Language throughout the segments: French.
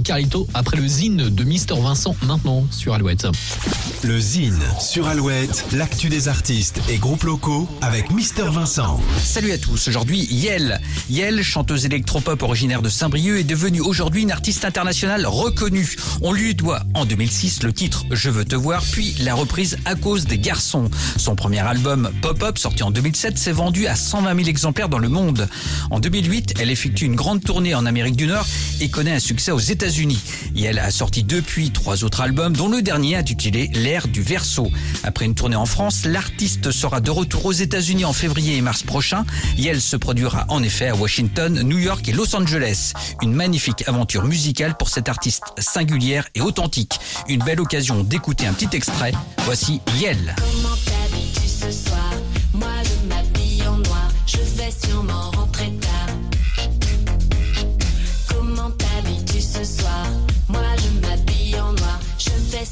et Carlito après le zine de Mister Vincent maintenant sur Alouette. Le Zine sur Alouette, l'actu des artistes et groupes locaux avec Mister Vincent. Salut à tous, aujourd'hui Yel. Yel, chanteuse électropop originaire de Saint-Brieuc, est devenue aujourd'hui une artiste internationale reconnue. On lui doit en 2006 le titre Je veux te voir, puis la reprise À cause des garçons. Son premier album Pop-Up, sorti en 2007, s'est vendu à 120 000 exemplaires dans le monde. En 2008, elle effectue une grande tournée en Amérique du Nord et connaît un succès aux États-Unis. Yel a sorti depuis trois autres albums, dont le dernier intitulé L'ère du verso. Après une tournée en France, l'artiste sera de retour aux États-Unis en février et mars prochain. Yel se produira en effet à Washington, New York et Los Angeles. Une magnifique aventure musicale pour cette artiste singulière et authentique. Une belle occasion d'écouter un petit extrait. Voici Yel. Comment t'habilles-tu ce soir Moi en noir, je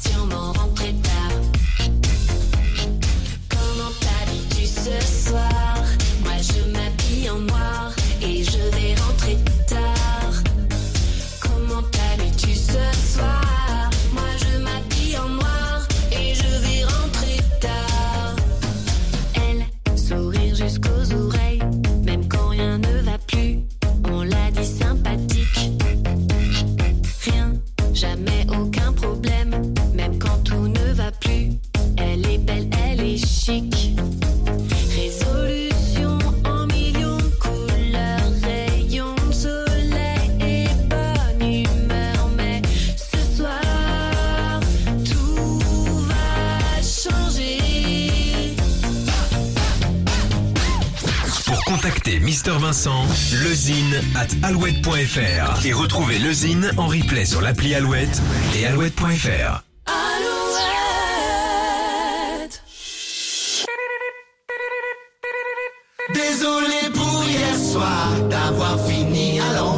sûrement rentrer tard. Comment t'habilles-tu ce soir? Mister Vincent, lezine at alouette.fr et retrouver le Zine en replay sur l'appli Alouette et alouette.fr. afinidad.